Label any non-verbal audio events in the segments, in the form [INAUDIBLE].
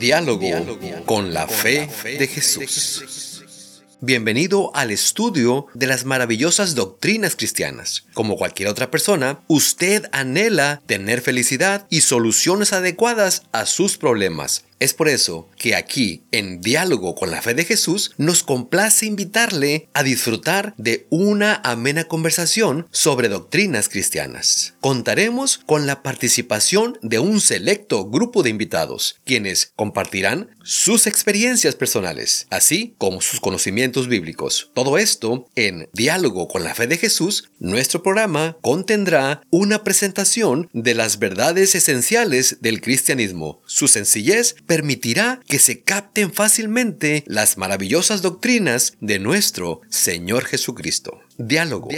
Diálogo, con la fe de Jesús. Bienvenido al estudio de las maravillosas doctrinas cristianas. Como cualquier otra persona, usted anhela tener felicidad y soluciones adecuadas a sus problemas. Es por eso que aquí, en Diálogo con la Fe de Jesús, nos complace invitarle a disfrutar de una amena conversación sobre doctrinas cristianas. Contaremos con la participación de un selecto grupo de invitados, quienes compartirán sus experiencias personales, así como sus conocimientos bíblicos. Todo esto en Diálogo con la Fe de Jesús, nuestro programa contendrá una presentación de las verdades esenciales del cristianismo, su sencillez, permitirá que se capten fácilmente las maravillosas doctrinas de nuestro Señor Jesucristo. Diálogo,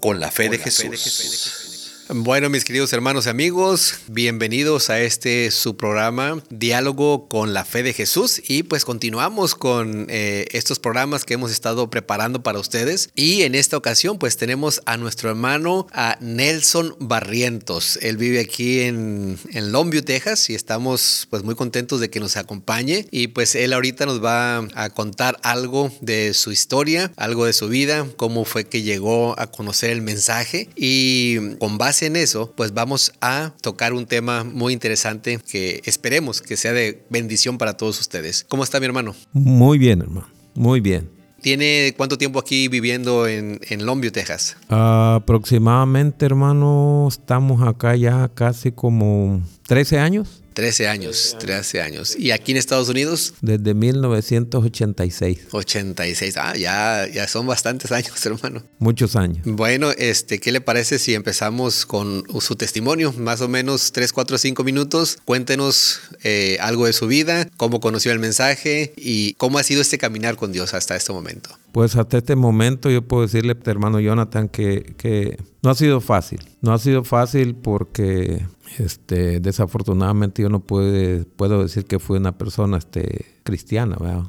con la fe, de, Jesús. Bueno, mis queridos hermanos y amigos, bienvenidos a este su programa Diálogo con la Fe de Jesús. Y pues continuamos con eh, estos programas que hemos estado preparando para ustedes. Y en esta ocasión pues tenemos a nuestro hermano a Nelson Barrientos. Él vive aquí en, en Longview, Texas y estamos pues muy contentos de que nos acompañe. Y pues él ahorita nos va a contar algo de su historia, algo de su vida, cómo fue que llegó a conocer el mensaje. Y con base en eso, pues vamos a tocar un tema muy interesante que esperemos que sea de bendición para todos ustedes. ¿Cómo está mi hermano? Muy bien, hermano. Muy bien. ¿Tiene cuánto tiempo aquí viviendo en, en Longview, Texas? aproximadamente, hermano, estamos acá ya casi como 13 años. 13 años, 13 años. ¿Y aquí en Estados Unidos? Desde 1986. 86. Ah, ya, ya son bastantes años, [LAUGHS] hermano. Muchos años. Bueno, este, ¿qué le parece si empezamos con su testimonio? Más o menos 3, 4, 5 minutos. Cuéntenos eh, algo de su vida, cómo conoció el mensaje y cómo ha sido este caminar con Dios hasta este momento. Pues hasta este momento yo puedo decirle, hermano Jonathan, que, que no ha sido fácil. No ha sido fácil porque este, desafortunadamente yo no puede, puedo decir que fui una persona este, cristiana, ¿verdad?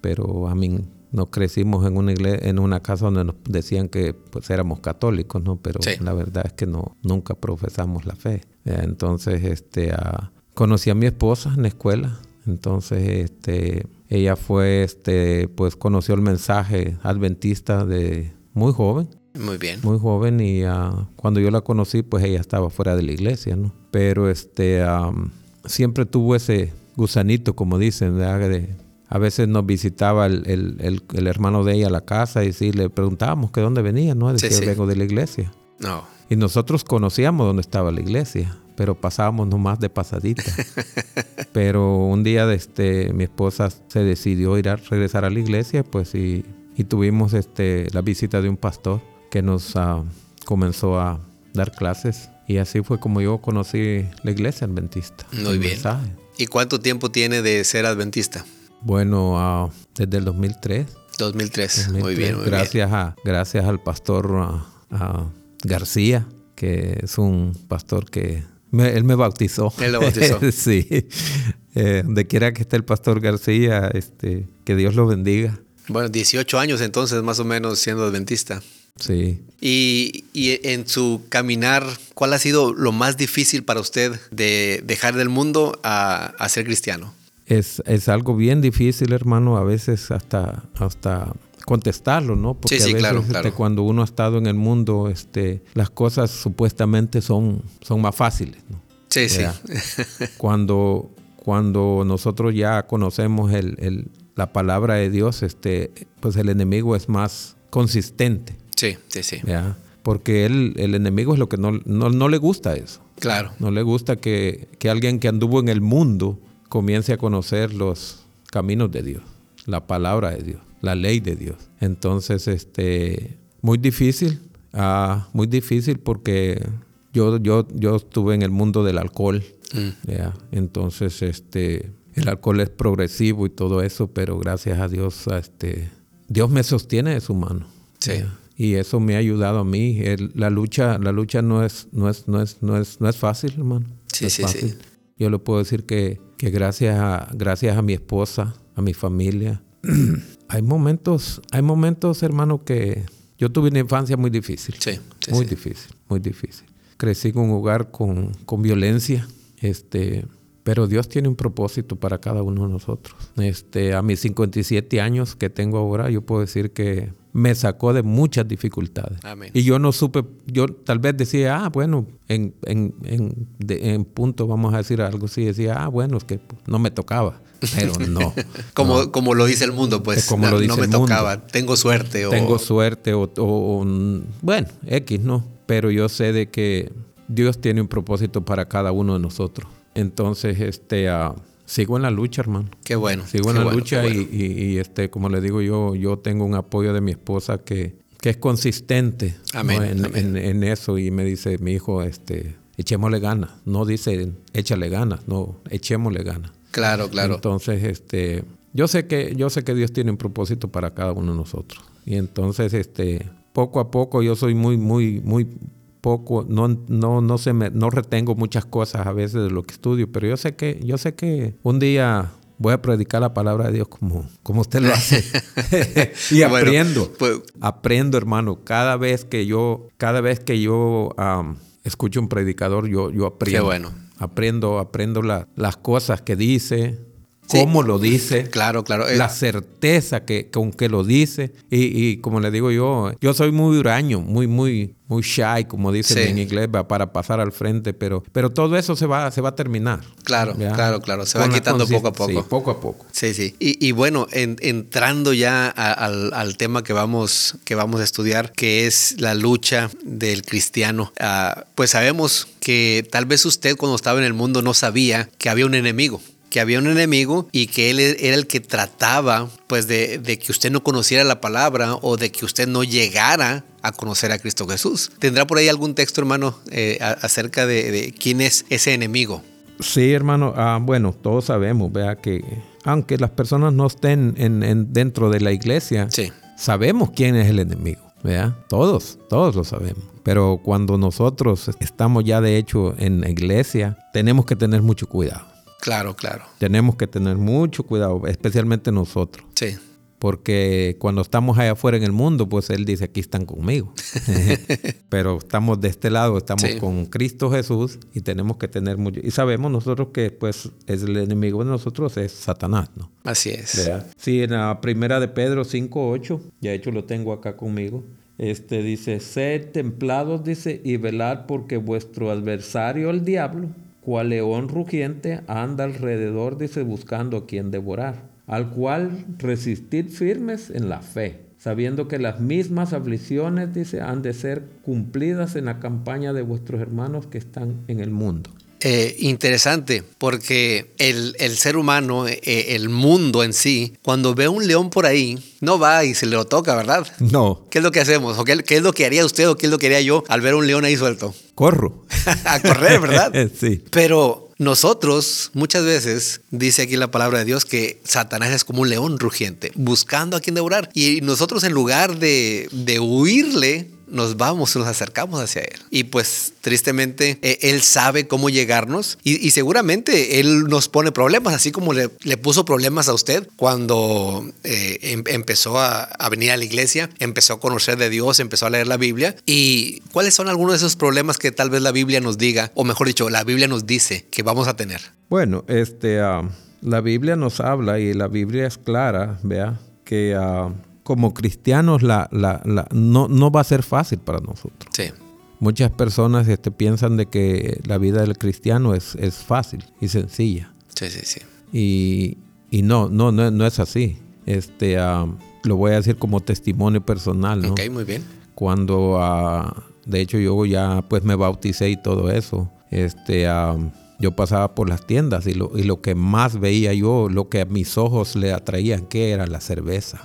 Pero a mí no crecimos en una iglesia, en una casa donde nos decían que pues éramos católicos, ¿no? Pero la verdad es que no, nunca profesamos la fe. Entonces, este, conocí a mi esposa en la escuela. Entonces, este, ella fue, este, pues conoció el mensaje adventista de muy joven. Muy bien. Muy joven y uh, cuando yo la conocí, pues ella estaba fuera de la iglesia, ¿no? Pero este, um, siempre tuvo ese gusanito, como dicen, de, a veces nos visitaba el, el, el, hermano de ella a la casa y sí, le preguntábamos que dónde venía, ¿no? Decía, sí, vengo de la iglesia. No. Y nosotros conocíamos dónde estaba la iglesia, pero pasábamos nomás de pasadita. [LAUGHS] pero un día este, mi esposa se decidió ir a regresar a la iglesia, pues y, y tuvimos este, la visita de un pastor que nos uh, comenzó a dar clases y así fue como yo conocí la iglesia adventista. Muy bien. Mensaje. ¿Y cuánto tiempo tiene de ser adventista? Bueno, uh, desde el 2003. 2003. 2003. Muy bien. Muy gracias, bien. A, gracias al pastor uh, García, que es un pastor que me, él me bautizó. Él lo bautizó. [LAUGHS] sí. Eh, donde quiera que esté el pastor García, este, que Dios lo bendiga. Bueno, 18 años entonces más o menos siendo adventista. Sí. Y, y, en su caminar, ¿cuál ha sido lo más difícil para usted de dejar del mundo a, a ser cristiano? Es, es, algo bien difícil, hermano, a veces hasta, hasta contestarlo, ¿no? Porque sí, sí, a veces claro, este, claro. cuando uno ha estado en el mundo, este, las cosas supuestamente son, son más fáciles, ¿no? Sí, sí. [LAUGHS] cuando, cuando nosotros ya conocemos el, el, la palabra de Dios, este, pues el enemigo es más consistente. Sí, sí, sí. ¿ya? Porque él, el enemigo es lo que no, no, no, le gusta eso. Claro. No le gusta que, que alguien que anduvo en el mundo comience a conocer los caminos de Dios, la palabra de Dios, la ley de Dios. Entonces, este, muy difícil, uh, muy difícil porque yo, yo, yo estuve en el mundo del alcohol. Mm. ¿ya? Entonces, este, el alcohol es progresivo y todo eso, pero gracias a Dios, este, Dios me sostiene de su mano. Sí. ¿ya? Y eso me ha ayudado a mí. El, la lucha, la lucha no es, no es, no es, no es, no es fácil, hermano. Sí, no es sí, fácil. sí. Yo le puedo decir que, que gracias, a, gracias a mi esposa, a mi familia, [CLEARS THROAT] hay momentos, hay momentos, hermano, que yo tuve una infancia muy difícil. Sí, sí muy sí. difícil, muy difícil. Crecí en un hogar con, con violencia, este, Pero Dios tiene un propósito para cada uno de nosotros. Este, a mis 57 años que tengo ahora, yo puedo decir que me sacó de muchas dificultades. Amén. Y yo no supe, yo tal vez decía, ah, bueno, en, en, en, de- en punto vamos a decir algo así, decía, ah, bueno, es que no me tocaba. Pero [LAUGHS] no. Como, no. como lo dice el mundo, pues Es como no, lo dice no me el mundo. tocaba, tengo suerte. o- tengo suerte o, o- o, bueno, X, ¿no? Pero yo sé de que Dios tiene un propósito para cada uno de nosotros. Entonces, este, ah, sigo en la lucha, hermano. Qué bueno. Sigo en la bueno, lucha y, bueno. y- y, este, como le digo yo, yo tengo un apoyo de mi esposa que, que es consistente ¿no? Amén, en, amén. en- en eso y me dice, mi hijo, este, echémosle ganas. No dice, échale ganas, no, echémosle ganas. Claro, claro. Entonces, este, yo sé que yo sé que Dios tiene un propósito para cada uno de nosotros. Y entonces, este, poco a poco yo soy muy muy muy poco no no no se me no retengo muchas cosas a veces de lo que estudio, pero yo sé que yo sé que un día voy a predicar la palabra de Dios como como usted lo hace. [LAUGHS] [LAUGHS] y Bueno, aprendo. pues- aprendo, hermano, cada vez que yo cada vez que yo escucho un predicador, yo yo aprendo. bueno. Aprendo, aprendo la- las cosas que dice, Sí. cómo lo dice, Claro, claro. Eh, la certeza que, con que lo dice. Y, y como le digo yo, yo soy muy huraño, muy, muy, muy shy, como dicen Sí. en inglés, para pasar al frente, pero, pero todo eso se va, se va a terminar. Claro, ¿ya? claro, claro, se va Con quitando poco a consist- sí, poco. poco a poco. Sí, sí. Y, y bueno, en- entrando ya a- al, al tema que vamos, que vamos a estudiar, que es la lucha del cristiano, ah, pues sabemos que tal vez usted cuando estaba en el mundo no sabía que había un enemigo que había un enemigo y que él era el que trataba pues de, de que usted no conociera la palabra o de que usted no llegara a conocer a Cristo Jesús. ¿Tendrá por ahí algún texto, hermano, eh, a- acerca de, de quién es ese enemigo? Sí, hermano. Ah, bueno, todos sabemos, vea que aunque las personas no estén en, en- dentro de la iglesia, Sí. sabemos quién es el enemigo, ¿verdad? Todos, todos lo sabemos. Pero cuando nosotros estamos ya de hecho en la iglesia, tenemos que tener mucho cuidado. Claro, claro. Tenemos que tener mucho cuidado, especialmente nosotros. Sí. Porque cuando estamos allá afuera en el mundo, pues Él dice, aquí están conmigo. [LAUGHS] Pero estamos de este lado, estamos Sí. con Cristo Jesús y tenemos que tener mucho. Y sabemos nosotros que pues es el enemigo de nosotros es Satanás, ¿no? Así es. ¿Verdad? Sí, en la primera de Pedro 5.8, ya de hecho lo tengo acá conmigo. Este dice, sed templados, dice, y velad porque vuestro adversario, el diablo, cual león rugiente, anda alrededor, dice, buscando a quien devorar, al cual resistid firmes en la fe, sabiendo que las mismas aflicciones, dice, han de ser cumplidas en la campaña de vuestros hermanos que están en el mundo. Eh, interesante, porque el, el ser humano, eh, el mundo en sí, cuando ve un león por ahí, no va y se le lo toca, ¿verdad? [LAUGHS] No, ¿Qué es lo que hacemos? ¿O qué, qué es lo que haría usted o qué es lo que haría yo al ver un león ahí suelto? corro. [LAUGHS] a correr, ¿verdad? [LAUGHS] sí. Pero nosotros muchas veces, dice aquí la palabra de Dios, que Satanás es como un león rugiente, buscando a quien devorar. Y nosotros en lugar de, de huirle, nos vamos, nos acercamos hacia Él. Y pues tristemente, eh, Él sabe cómo llegarnos y, y seguramente Él nos pone problemas, así como le, le puso problemas a usted cuando eh, em- empezó a, a venir a la iglesia, empezó a conocer de Dios, empezó a leer la Biblia. ¿Y cuáles son algunos de esos problemas que tal vez la Biblia nos diga, o mejor dicho, la Biblia nos dice que vamos a tener? Bueno, este, ah, la Biblia nos habla y la Biblia es clara, vea, que ah, como cristianos la, la- la- no, no va a ser fácil para nosotros. Sí, Muchas personas este, piensan de que la vida del cristiano es, es fácil y sencilla. sí, sí, sí. Y, y no, no, no, no es así. Este, ah, lo voy a decir como testimonio personal, ¿no? Ok, muy bien. cuando ah, de hecho yo ya pues me bauticé y todo eso este ah, yo pasaba por las tiendas y lo, y lo que más veía yo lo que a mis ojos le atraían que era la cerveza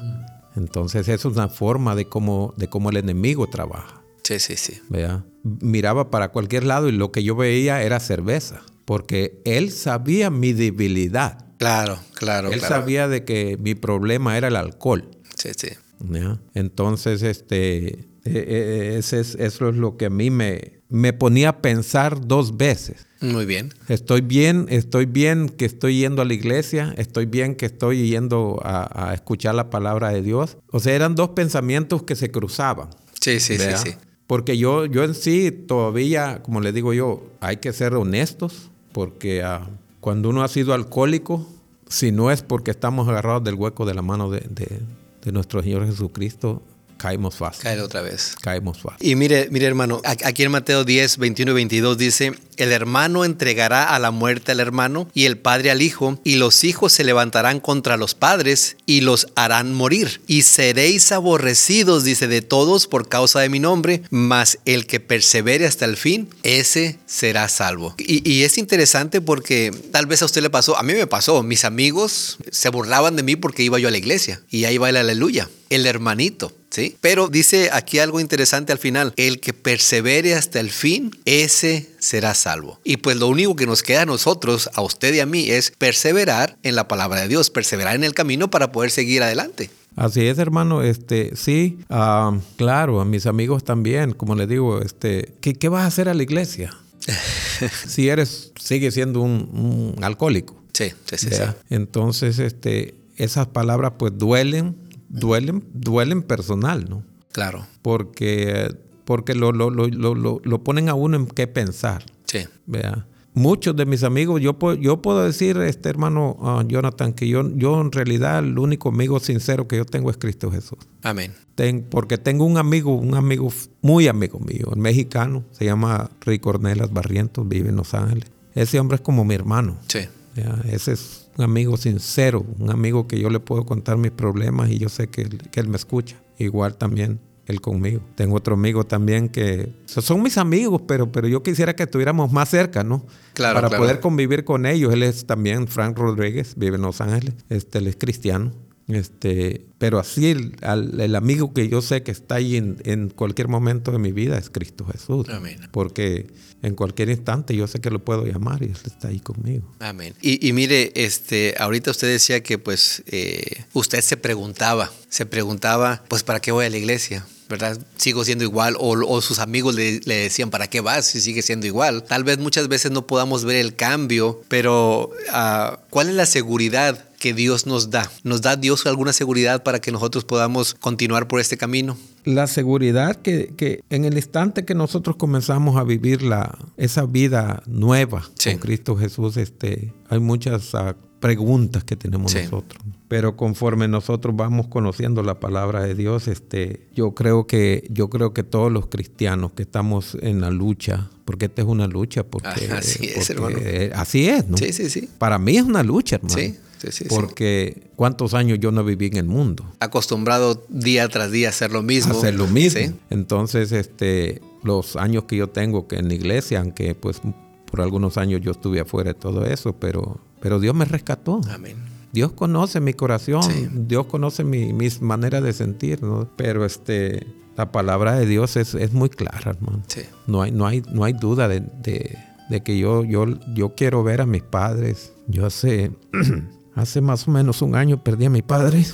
entonces eso es una forma de cómo de cómo el enemigo trabaja Sí, sí, sí. ¿verdad? miraba para cualquier lado y lo que yo veía era cerveza porque él sabía mi debilidad Claro, claro, él claro. sabía de que mi problema era el alcohol Sí, sí. ¿ya? Entonces, este, eh, eh, ese es- eso es lo que a mí me, me ponía a pensar dos veces. Muy bien. Estoy bien, estoy bien que estoy yendo a la iglesia, estoy bien que estoy yendo a, a escuchar la palabra de Dios. O sea, eran dos pensamientos que se cruzaban. Sí, sí, sí, sí. Porque yo, yo en sí todavía, como le digo yo, hay que ser honestos porque ah, cuando uno ha sido alcohólico, si no es porque estamos agarrados del hueco de la mano de, de- de nuestro Señor Jesucristo, caemos fácil. Cae otra vez. Caemos fácil. Y mire, mire hermano, aquí en Mateo 10, 21 y 22 dice, el hermano entregará a la muerte al hermano y el padre al hijo, y los hijos se levantarán contra los padres y los harán morir. Y seréis aborrecidos, dice, de todos por causa de mi nombre, mas el que persevere hasta el fin, ese será salvo. Y, es interesante porque tal vez a usted le pasó, a mí me pasó, mis amigos se burlaban de mí porque iba yo a la iglesia y ahí va el aleluya, el hermanito. ¿Sí? Pero dice aquí algo interesante al final, el que persevere hasta el fin, ese será salvo. Y pues lo único que nos queda a nosotros, a usted y a mí, es perseverar en la palabra de Dios, perseverar en el camino para poder seguir adelante. Así es, hermano. Este, sí, ah, claro, a mis amigos también, como les digo, este, ¿qué, qué vas a hacer a la iglesia? [LAUGHS] si eres, sigue siendo un, un alcohólico. Sí, sí, sí. sí. Entonces, este, esas palabras pues duelen, duelen, duelen personal, ¿no? Claro, Porque, porque lo, lo, lo, lo, lo- lo ponen a uno en qué pensar. sí. ¿verdad? Muchos de mis amigos, yo, puedo- yo puedo decir, este hermano ah, Jonathan, que yo, yo en realidad el único amigo sincero que yo tengo es Cristo Jesús. Amén. Ten- porque tengo un amigo, un amigo muy amigo mío, un mexicano, se llama Rick Cornelas Barrientos, vive en Los Ángeles. Ese hombre es como mi hermano. Sí. ¿ya? Ese es un amigo sincero, un amigo que yo le puedo contar mis problemas y yo sé que que él me escucha. Igual también él conmigo. Tengo otro amigo también que so- son mis amigos, pero, pero yo quisiera que estuviéramos más cerca, ¿no? Claro, Para claro. poder convivir con ellos. Él es también Frank Rodríguez, vive en Los Ángeles. Este, él es cristiano. Este, pero así el, al- el amigo que yo sé que está ahí en, en cualquier momento de mi vida es Cristo Jesús. Amén. Porque en cualquier instante yo sé que lo puedo llamar y él está ahí conmigo. Amén. Y, y mire, este, ahorita usted decía que pues eh, usted se preguntaba, se preguntaba, pues ¿para qué voy a la iglesia? ¿Verdad? Sigo siendo igual o, sus amigos le, le decían, ¿para qué vas si sigue siendo igual? Tal vez muchas veces no podamos ver el cambio, pero ah, ¿cuál es la seguridad que Dios nos da? ¿Nos da Dios alguna seguridad para que nosotros podamos continuar por este camino? La seguridad que, que en el instante que nosotros comenzamos a vivir la, esa vida nueva Sí. con Cristo Jesús, este, hay muchas ah, preguntas que tenemos Sí. nosotros. Pero conforme nosotros vamos conociendo la palabra de Dios, este, yo creo que yo creo que todos los cristianos que estamos en la lucha, porque esta es una lucha, porque Ah, [LAUGHS] así es, hermano. así es, ¿no? Sí, sí, sí. Para mí es una lucha, hermano. Sí, sí, sí, sí. Porque cuántos años yo no viví en el mundo Acostumbrado día tras día a hacer lo mismo. hacer lo mismo. Entonces, este, los años que yo tengo que en la iglesia, aunque pues por algunos años yo estuve afuera de todo eso, pero, pero Dios me rescató. Amén. Dios conoce mi corazón. Dios conoce mi, mis maneras de sentir, ¿no? Pero este, la palabra de Dios es, es muy clara, hermano. No hay, no hay, no hay duda de, de- de que yo, yo, yo quiero ver a mis padres. Yo hace, [CLEARS THROAT] hace más o menos un año perdí a mi padre,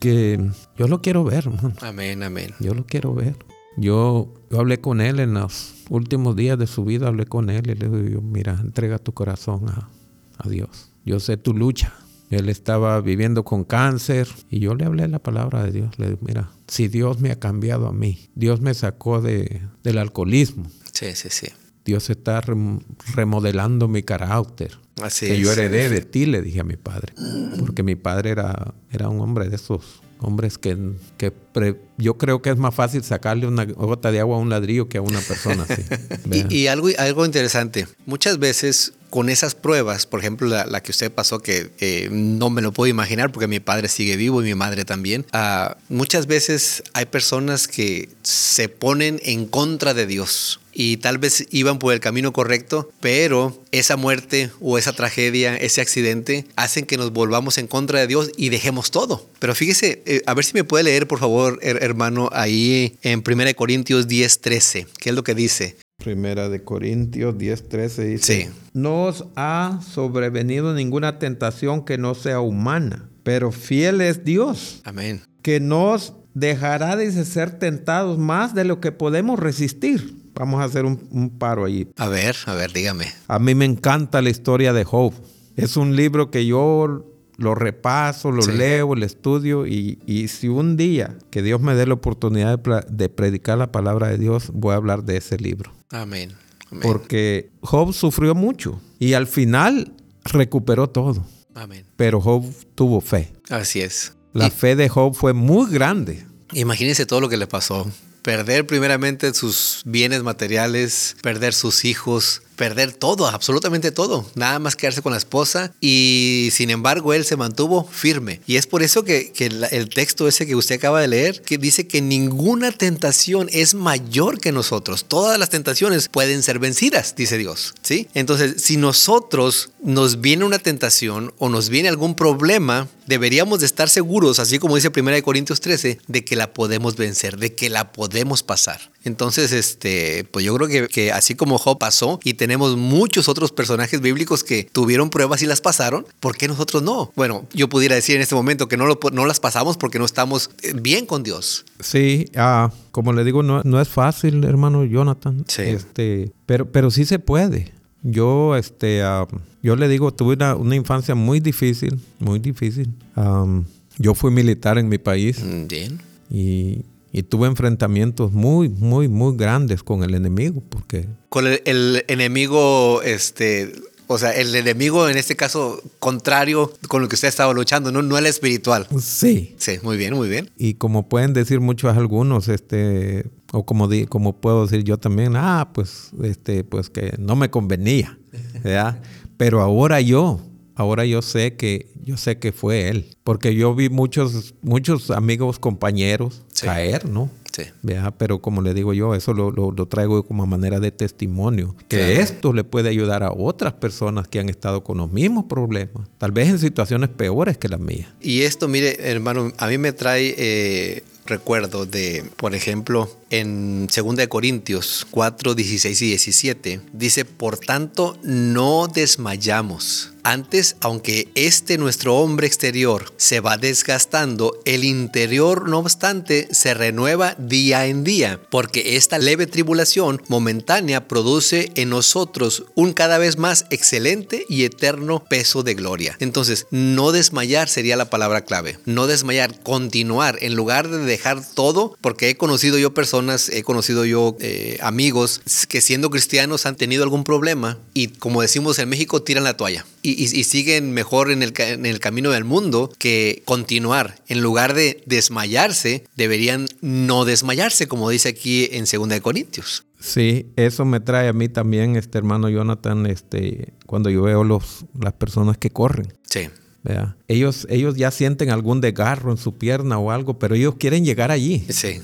que yo lo quiero ver. Amén, amén. Yo lo quiero ver. Yo, yo hablé con él en los últimos días de su vida, hablé con él y le digo, mira, entrega tu corazón a, a Dios. Yo sé tu lucha. Él estaba viviendo con cáncer y yo le hablé la palabra de Dios. Le digo, mira, si Dios me ha cambiado a mí, Dios me sacó de, del alcoholismo, Sí, sí, sí. Dios está rem- remodelando mi carácter. Así que es. yo heredé de ti, le dije a mi padre. Porque mi padre era, era un hombre de esos hombres que, que pre- yo creo que es más fácil sacarle una gota de agua a un ladrillo que a una persona así. [LAUGHS] Y, y algo, algo interesante, muchas veces con esas pruebas, por ejemplo, la, la que usted pasó, que eh, no me lo puedo imaginar porque mi padre sigue vivo y mi madre también, ah, muchas veces hay personas que se ponen en contra de Dios y tal vez iban por el camino correcto, pero esa muerte o esa tragedia, ese accidente, hacen que nos volvamos en contra de Dios y dejemos todo. Pero fíjese, eh, a ver si me puede leer, por favor, her- hermano, ahí en 1 Corintios 10, 13, ¿qué es lo que dice? Primera de Corintios 10, 13 dice, Sí. no os ha sobrevenido ninguna tentación que no sea humana, pero fiel es Dios, Amén. que nos dejará de ser tentados más de lo que podemos resistir. Vamos a hacer un, un paro allí. A ver, a ver, dígame. A mí me encanta la historia de Job. Es un libro que yo lo repaso, lo Sí. leo, lo estudio y, y si un día que Dios me dé la oportunidad de, de predicar la palabra de Dios, voy a hablar de ese libro. Amén. Amén. Porque Job sufrió mucho y al final recuperó todo. Amén. Pero Job tuvo fe. Así es. La Y fe de Job fue muy grande. imagínense todo lo que le pasó. Perder primeramente sus bienes materiales, perder sus hijos, perder todo, absolutamente todo. Nada más quedarse con la esposa y sin embargo él se mantuvo firme. Y es por eso que, que la- el texto ese que usted acaba de leer, que dice que ninguna tentación es mayor que nosotros. Todas las tentaciones pueden ser vencidas, dice Dios. ¿sí? Entonces, si nosotros nos viene una tentación o nos viene algún problema, deberíamos de estar seguros, así como dice 1 Corintios 13, de que la podemos vencer, de que la podemos pasar. Entonces, este, pues yo creo que, que así como Job pasó y tenemos muchos otros personajes bíblicos que tuvieron pruebas y las pasaron, ¿por qué nosotros no? Bueno, yo pudiera decir en este momento que no, lo, no las pasamos porque no estamos eh, bien con Dios. Sí, ah, como le digo, no, no es fácil, hermano Jonathan. Sí. Este, pero, pero sí se puede. Yo, este, ah, yo le digo, tuve una, una infancia muy difícil, muy difícil. Am, yo fui militar en mi país Mm, Bien. y, y tuve enfrentamientos muy, muy, muy grandes con el enemigo, porque Con el, el enemigo, este, o sea, el enemigo en este caso contrario con el que usted estaba luchando, no, no el espiritual. sí. Sí, muy bien, muy bien. Y como pueden decir muchos algunos, este, o como, di- como puedo decir yo también, ah, pues, este, pues que no me convenía, ¿verdad? [LAUGHS] Pero ahora yo, ahora yo sé que, yo sé que fue él, porque yo vi muchos, muchos amigos, compañeros Sí. caer, ¿no? Sí. Pero como le digo yo, eso lo, lo- lo traigo como manera de testimonio. Que Claro. esto le puede ayudar a otras personas que han estado con los mismos problemas, tal vez en situaciones peores que las mías. Y esto, mire, hermano, a mí me trae eh, recuerdo de, por ejemplo, en 2 de Corintios 4, 16 y 17, dice, por tanto, no desmayamos. Antes, aunque este nuestro hombre exterior se va desgastando, el interior, no obstante, se renueva día en día, porque esta leve tribulación momentánea produce en nosotros un cada vez más excelente y eterno peso de gloria. Entonces, no desmayar sería la palabra clave. No desmayar, continuar, en lugar de dejar todo, porque he conocido yo personas, he conocido yo eh, amigos que siendo cristianos han tenido algún problema y como decimos en México, tiran la toalla. Y, y- y siguen mejor en el, ca- en el camino del mundo que continuar. En lugar de desmayarse, deberían no desmayarse, como dice aquí en 2 de Corintios. Sí, eso me trae a mí también, este hermano Jonathan, este, cuando yo veo los, las personas que corren. Sí. ¿Verdad? Ellos, ellos ya sienten algún desgarro en su pierna o algo, pero ellos quieren llegar allí. Sí.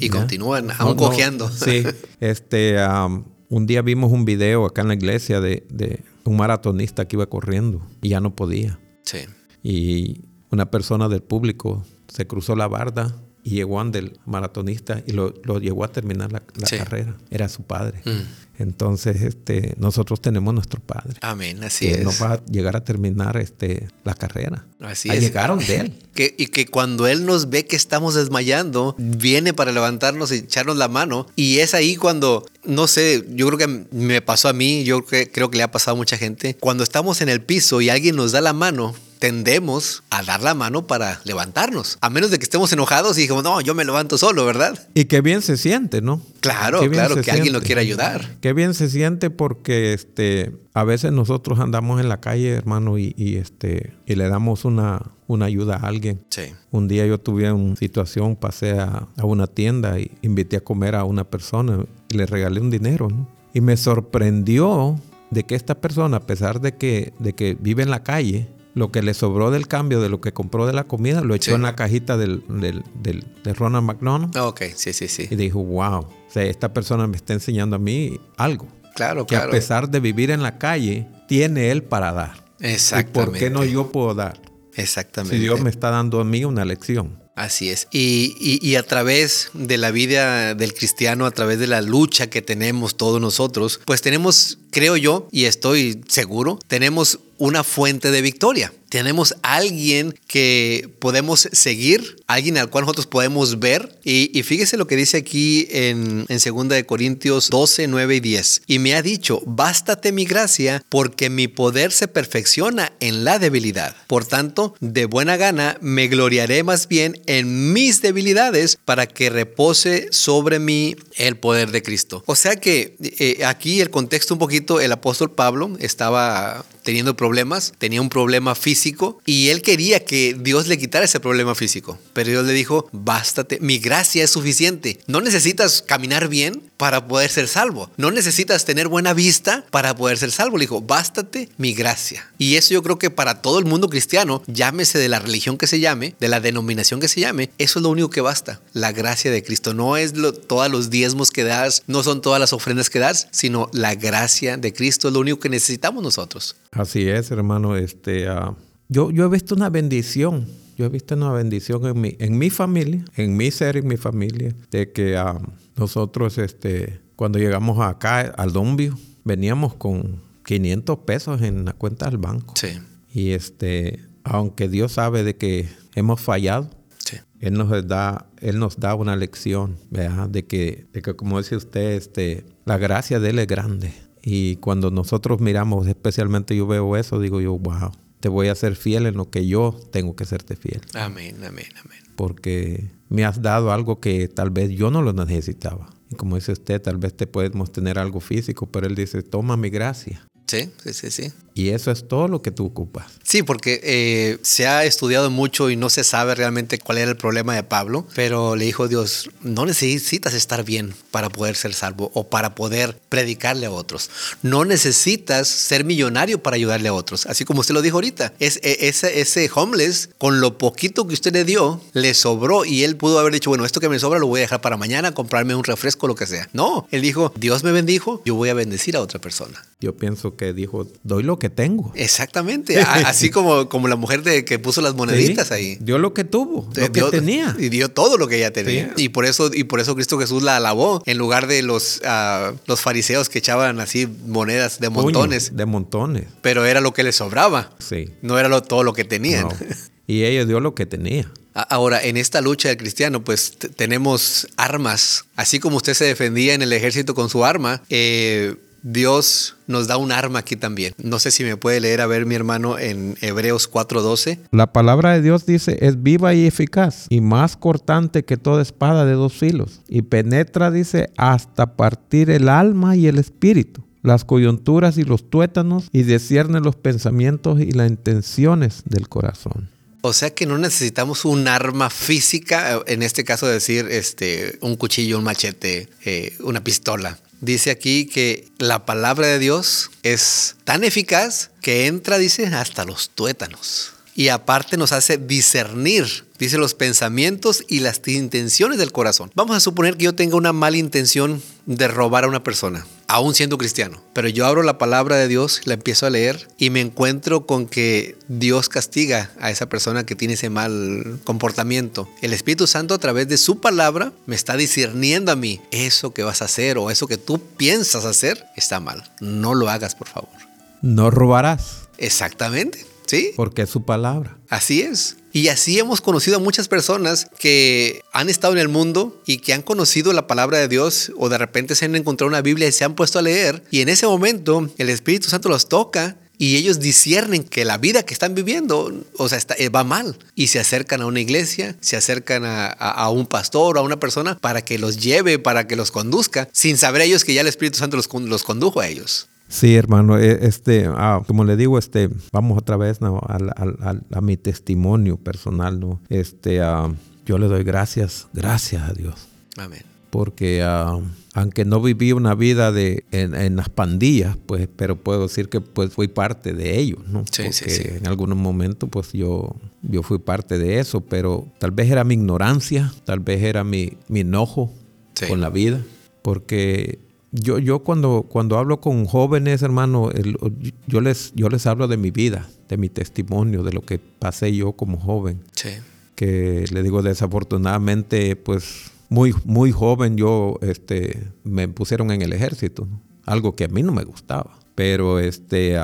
Y continúan aún no, cojeando. Sí. [LAUGHS] Este, am, un día vimos un video acá en la iglesia de, de un maratonista que iba corriendo y ya no podía. Sí. Y una persona del público se cruzó la barda y llegó ante el maratonista y lo, lo llevó a terminar la, la Sí. carrera. Era su padre. Mm. Entonces, este, nosotros tenemos nuestro padre. Amén, así que es. nos va a llegar a terminar este, la carrera. Así es. Llegaron de él. [LAUGHS] Que, y que cuando Él nos ve que estamos desmayando, viene para levantarnos y echarnos la mano. Y es ahí cuando, no sé, yo creo que me pasó a mí, yo creo que, creo que le ha pasado a mucha gente. Cuando estamos en el piso y alguien nos da la mano, tendemos a dar la mano para levantarnos. A menos de que estemos enojados y digamos, no, yo me levanto solo, ¿verdad? Y qué bien se siente, ¿no? Claro, claro, que alguien lo siente. quiera ayudar. Qué bien se siente porque este, a veces nosotros andamos en la calle, hermano, y, y, este, y le damos una, una ayuda a alguien. Sí. Un día yo tuve una situación, pasé a, a una tienda y invité a comer a una persona y le regalé un dinero, ¿no? Y me sorprendió de que esta persona, a pesar de que, de que vive en la calle, lo que le sobró del cambio de lo que compró de la comida, lo echó Sí. en la cajita del, del, del- de Ronald McDonald. Ok, sí, sí, sí. Y dijo, wow, o sea, esta persona me está enseñando a mí algo. Claro, Que claro. a pesar de vivir en la calle, tiene él para dar. ¿Y Exactamente. por qué no yo puedo dar? Exactamente. Si Dios me está dando a mí una lección. Así es. Y, y- a través de la vida del cristiano, a través de la lucha que tenemos todos nosotros, pues tenemos, creo yo, y estoy seguro, tenemos una fuente de victoria. Tenemos alguien que podemos seguir, alguien al cual nosotros podemos ver. Y, fíjese lo que dice aquí en, en 2 de Corintios 12, 9 y 10. Y me ha dicho, bástate mi gracia, porque mi poder se perfecciona en la debilidad. Por tanto, de buena gana me gloriaré más bien en mis debilidades para que repose sobre mí el poder de Cristo. O sea que eh, aquí el contexto un poquito, el apóstol Pablo estaba teniendo problemas, tenía un problema físico y él quería que Dios le quitara ese problema físico. Pero Dios le dijo, bástate, mi gracia es suficiente. No necesitas caminar bien para poder ser salvo. No necesitas tener buena vista para poder ser salvo. Le dijo, bástate mi gracia. Y eso yo creo que para todo el mundo cristiano, llámese de la religión que se llame, de la denominación que se llame, eso es lo único que basta. La gracia de Cristo. No es lo, todos los diezmos que das, no son todas las ofrendas que das, sino la gracia de Cristo es lo único que necesitamos nosotros. Así es, hermano. Este, uh, yo, yo he visto una bendición. Yo he visto una bendición en mi, en mi familia, en mi ser, en mi familia, de que uh, nosotros, este, cuando llegamos acá al Dombio, veníamos con 500 pesos en la cuenta del banco. Sí. Y este, aunque Dios sabe de que hemos fallado, Sí. Él nos da, Él nos da una lección, ¿verdad? De que, de que como dice usted, este, la gracia de Él es grande. Y cuando nosotros miramos, especialmente yo veo eso, digo yo, wow, te voy a ser fiel en lo que yo tengo que serte fiel. Amén, amén, amén. Porque me has dado algo que tal vez yo no lo necesitaba. Y como dice usted, tal vez te podemos tener algo físico, pero Él dice, toma mi gracia. Sí, sí, sí, sí. Y eso es todo lo que tú ocupas. Sí, porque eh, se ha estudiado mucho y no se sabe realmente cuál era el problema de Pablo, pero le dijo Dios, no necesitas estar bien para poder ser salvo o para poder predicarle a otros. No necesitas ser millonario para ayudarle a otros. Así como usted lo dijo ahorita, es, e, ese, ese homeless, con lo poquito que usted le dio, le sobró y él pudo haber dicho, bueno, esto que me sobra lo voy a dejar para mañana, comprarme un refresco, lo que sea. No, él dijo, Dios me bendijo, yo voy a bendecir a otra persona. Yo pienso que dijo, doy lo que tengo. Exactamente, así [LAUGHS] como, como la mujer de, que puso las moneditas Sí, ahí. Dio lo que tuvo, lo Dio- que tenía. Y dio todo lo que ella tenía. Sí. Y por eso, y por eso Cristo Jesús la alabó, en lugar de los, ah, los fariseos que echaban así monedas de montones. De montones, Pero era lo que les sobraba. sí. No era lo- todo lo que tenían. No. Y ella dio lo que tenía. Ahora, en esta lucha del cristiano, pues tenemos armas. Así como usted se defendía en el ejército con su arma, eh, Dios nos da un arma aquí también. No sé si me puede leer a ver mi hermano en Hebreos 4:12. La palabra de Dios dice, es viva y eficaz y más cortante que toda espada de dos filos y penetra, dice, hasta partir el alma y el espíritu, las coyunturas y los tuétanos y discierne los pensamientos y las intenciones del corazón. O sea que no necesitamos un arma física, en este caso decir este, un cuchillo, un machete, eh, una pistola. Dice aquí que la palabra de Dios es tan eficaz que entra, dice, hasta los tuétanos. Y aparte nos hace discernir, dice, los pensamientos y las intenciones del corazón. Vamos a suponer que yo tenga una mala intención de robar a una persona, aún siendo cristiano. Pero yo abro la palabra de Dios, la empiezo a leer y me encuentro con que Dios castiga a esa persona que tiene ese mal comportamiento. El Espíritu Santo a través de su palabra me está discerniendo a mí, eso que vas a hacer o eso que tú piensas hacer está mal. No lo hagas, por favor. No robarás, Exactamente. ¿Sí? porque es su palabra. Así es. Y así hemos conocido a muchas personas que han estado en el mundo y que han conocido la palabra de Dios o de repente se han encontrado una Biblia y se han puesto a leer y en ese momento el Espíritu Santo los toca y ellos disciernen que la vida que están viviendo, o sea, está- eh, va mal. Y se acercan a una iglesia, se acercan a, a- a un pastor o a una persona para que los lleve, para que los conduzca, sin saber ellos que ya el Espíritu Santo los, los condujo a ellos. Sí, hermano, eh, este, ah, como le digo, este, vamos otra vez a, mi testimonio personal, ¿no? Este, ah, yo le doy gracias, gracias a Dios, Amén. porque ah, aunque no viví una vida de en, en las pandillas, pues, pero puedo decir que pues fui parte de ello, ¿no? Sí, sí, porque sí. en algunos momentos, pues yo, yo fui parte de eso, pero tal vez era mi ignorancia, tal vez era mi, mi enojo Sí. con la vida, porque yo, yo cuando, cuando hablo con jóvenes, hermano, el- yo, les, yo les hablo de mi vida, de mi testimonio, de lo que pasé yo como joven, Sí. que le digo desafortunadamente, pues muy, muy joven yo, este, me pusieron en el ejército, ¿no? algo que a mí no me gustaba, pero este,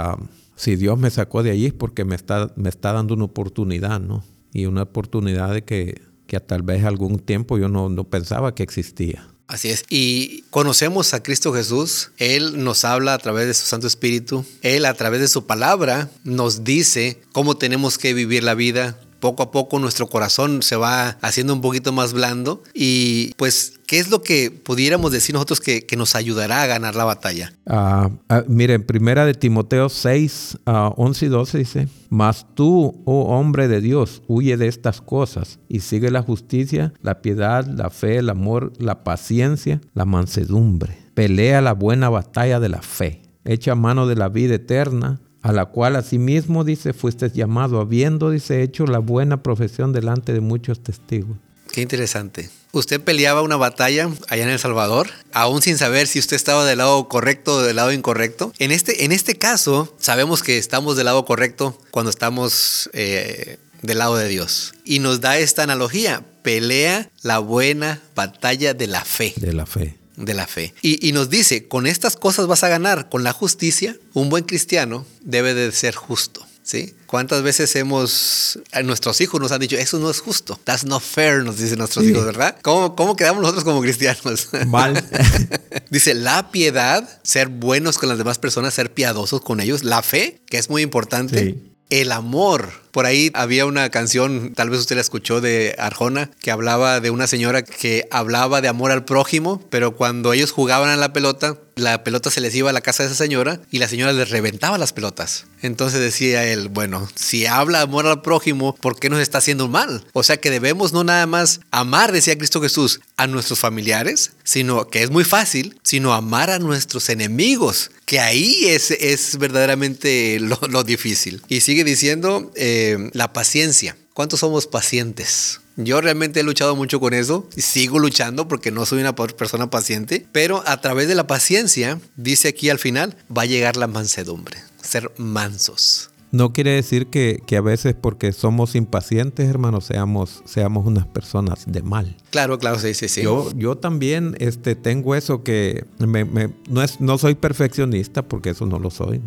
si Dios me sacó de allí es porque me está, me está dando una oportunidad, ¿no? Y una oportunidad de que, que tal vez algún tiempo yo no, no pensaba que existía. Así es. Y conocemos a Cristo Jesús. Él nos habla a través de su Santo Espíritu. Él a través de su palabra nos dice cómo tenemos que vivir la vida poco a poco nuestro corazón se va haciendo un poquito más blando y pues ¿Qué es lo que pudiéramos decir nosotros que, nos ayudará a ganar la batalla? Uh, miren, primera de Timoteo 6, 11 y 12 dice, mas tú, oh hombre de Dios, huye de estas cosas y sigue la justicia, la piedad, la fe, el amor, la paciencia, la mansedumbre. Pelea la buena batalla de la fe. Echa mano de la vida eterna, a la cual asimismo dice, fuiste llamado, habiendo, dice, hecho la buena profesión delante de muchos testigos. Qué interesante. Usted peleaba una batalla allá en El Salvador, aún sin saber si usted estaba del lado correcto o del lado incorrecto. En este, en este caso, sabemos que estamos del lado correcto cuando estamos eh, del lado de Dios. Y nos da esta analogía, pelea la buena batalla de la fe. De la fe. De la fe. Y, y nos dice, con estas cosas vas a ganar, con la justicia, un buen cristiano debe de ser justo. ¿sí? ¿Cuántas veces hemos, a nuestros hijos nos han dicho, eso no es justo, that's not fair, nos dicen nuestros hijos, ¿verdad? ¿Cómo, ¿Cómo quedamos nosotros como cristianos? [LAUGHS] Mal. [LAUGHS] Dice, la piedad, ser buenos con las demás personas, ser piadosos con ellos, la fe, que es muy importante, el amor. Por ahí había una canción, tal vez usted la escuchó de Arjona, que hablaba de una señora que hablaba de amor al prójimo, pero cuando ellos jugaban a la pelota, la pelota se les iba a la casa de esa señora y la señora les reventaba las pelotas. Entonces decía él, bueno, si habla amor al prójimo, ¿por qué nos está haciendo mal? O sea que debemos no nada más amar, decía Cristo Jesús, a nuestros familiares, sino que es muy fácil, sino amar a nuestros enemigos, que ahí es, es verdaderamente lo, difícil. Y sigue diciendo eh, la paciencia. ¿Cuántos somos pacientes? Yo realmente he luchado mucho con eso y sigo luchando porque no soy una persona paciente, pero a través de la paciencia, dice aquí al final, va a llegar la mansedumbre, ser mansos. No quiere decir que, a veces porque somos impacientes, hermano, seamos, seamos unas personas de mal. Claro, claro, sí, sí, sí. Yo, yo también este, tengo eso que no, es, no soy perfeccionista, porque eso no lo soy.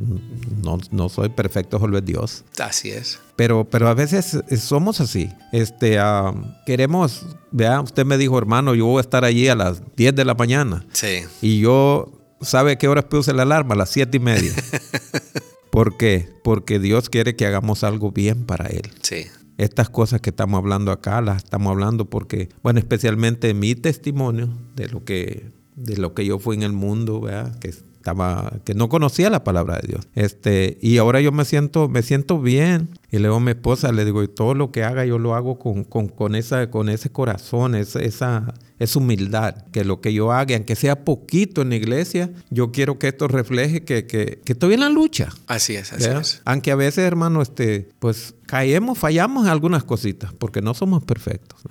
No, no soy perfecto, solo es Dios. Así es. Pero, pero a veces somos así. Este, ah, queremos, vea, usted me dijo, hermano, yo voy a estar allí a las 10 de la mañana. Sí. Y yo, ¿sabe qué horas puse la alarma? A las 7 y media. [LAUGHS] ¿Por qué? Porque Dios quiere que hagamos algo bien para Él. Sí. Estas cosas que estamos hablando acá las estamos hablando porque, bueno, especialmente mi testimonio de lo que, de lo que yo fui en el mundo, ¿verdad? que estaba, que no conocía la palabra de Dios. Este, y ahora yo me siento, me siento bien. Y luego a mi esposa le digo, y todo lo que haga yo lo hago con, con, con esa, con ese corazón, esa, esa, esa, humildad, que lo que yo haga, aunque sea poquito en la iglesia, yo quiero que esto refleje que, que, que estoy en la lucha. Así es, así es. Aunque a veces, hermano, este, pues caemos, fallamos en algunas cositas, porque no somos perfectos.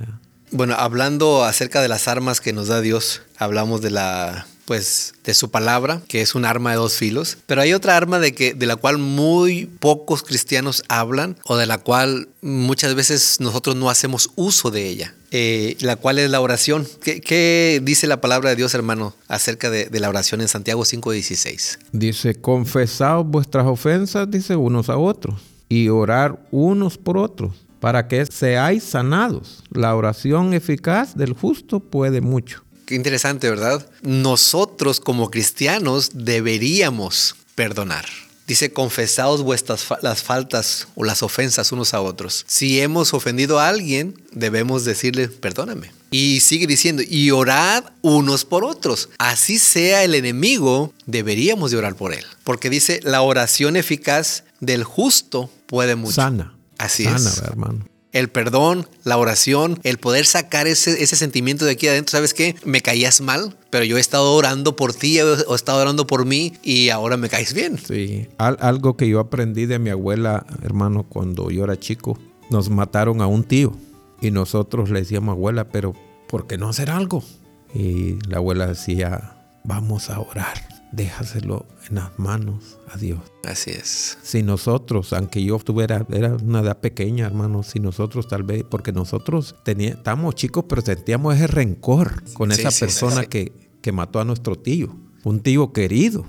Bueno, hablando acerca de las armas que nos da Dios, hablamos de la pues de su palabra, que es un arma de dos filos, pero hay otra arma de que de la cual muy pocos cristianos hablan o de la cual muchas veces nosotros no hacemos uso de ella. Eh, la cual es la oración. ¿Qué, dice la palabra de Dios, hermano, acerca de, la oración en Santiago 5:16? Dice, confesad vuestras ofensas, dice unos a otros, y orar unos por otros, para que seáis sanados. La oración eficaz del justo puede mucho. Qué interesante, ¿verdad? Nosotros como cristianos deberíamos perdonar. Dice, confesaos vuestras las faltas o las ofensas unos a otros. Si hemos ofendido a alguien, debemos decirle, perdóname. Y sigue diciendo, y orad unos por otros. Así sea el enemigo, deberíamos de orar por él. Porque dice, la oración eficaz del justo puede mucho. Sana. Así Sana, es. hermano el perdón, la oración, el poder sacar ese, ese sentimiento de aquí adentro. ¿Sabes qué? Me caías mal, pero yo he estado orando por ti, he, estado orando por mí y ahora me caes bien. Sí, algo que yo aprendí de mi abuela, hermano, cuando yo era chico. Nos mataron a un tío y nosotros le decíamos, abuela, pero ¿por qué no hacer algo? Y la abuela decía, vamos a orar déjaselo en las manos a Dios. Así es. Si nosotros, aunque yo tuviera, era una edad pequeña, hermano, si nosotros tal vez, porque nosotros teníamos, estábamos chicos, pero sentíamos ese rencor con esa persona Que, que mató a nuestro tío, un tío querido.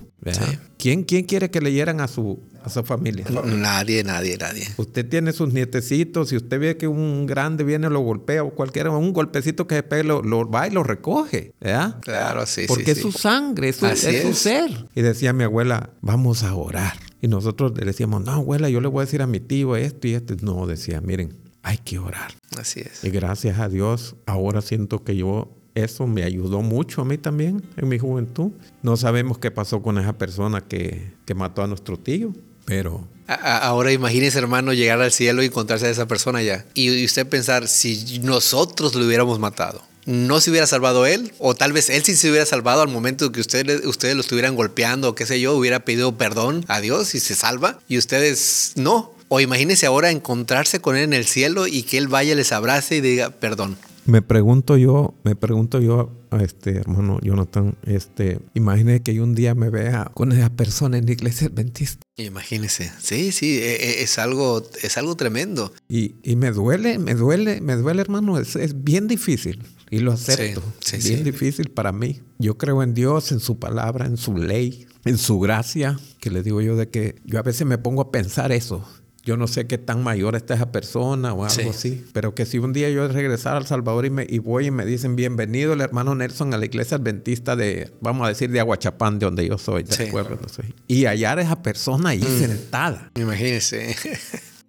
¿Quién, ¿Quién quiere que leyeran a su, a su familia? Nadie, nadie, nadie. Usted tiene sus nietecitos, si usted ve que un grande viene, lo golpea o cualquiera, un golpecito que se pegue, lo, va y lo recoge, ¿verdad? Claro, sí, Porque es su sangre, es, su, es su ser. Y decía mi abuela, vamos a orar. Y nosotros le decíamos, no, abuela, yo le voy a decir a mi tío esto y esto. No, decía, miren, hay que orar. Así es. Y gracias a Dios, ahora siento que yo eso me ayudó mucho a mí también en mi juventud. No sabemos qué pasó con esa persona que, que mató a nuestro tío, pero Ahora imagínese, hermano, llegar al cielo y encontrarse a esa persona ya. Y usted pensar, si nosotros lo hubiéramos matado, ¿no se hubiera salvado él? O tal vez él sí se hubiera salvado al momento que ustedes, ustedes lo estuvieran golpeando o qué sé yo, hubiera pedido perdón a Dios y se salva. Y ustedes no. O imagínese ahora encontrarse con él en el cielo y que él vaya, les abrace y diga perdón. Me pregunto yo, me pregunto yo a este hermano Jonathan, este, imagínese que yo un día me vea con esa persona en la iglesia adventista. Imagínese, sí, sí, e, e, es algo, es algo tremendo. Y, y me duele, me duele, me duele hermano, es, es bien difícil y lo acepto. Sí, bien sí. difícil para mí. Yo creo en Dios, en su palabra, en su ley, en su gracia, que le digo yo de que yo a veces me pongo a pensar eso. Yo no sé qué tan mayor está esa persona o algo Sí. así, pero que si un día yo regresar al Salvador y, me, y voy y me dicen bienvenido el hermano Nelson a la iglesia adventista de, vamos a decir, de Aguachapán, de donde yo soy, del Sí. Mm. pueblo donde soy. Y hallar a esa persona ahí sentada. Imagínese.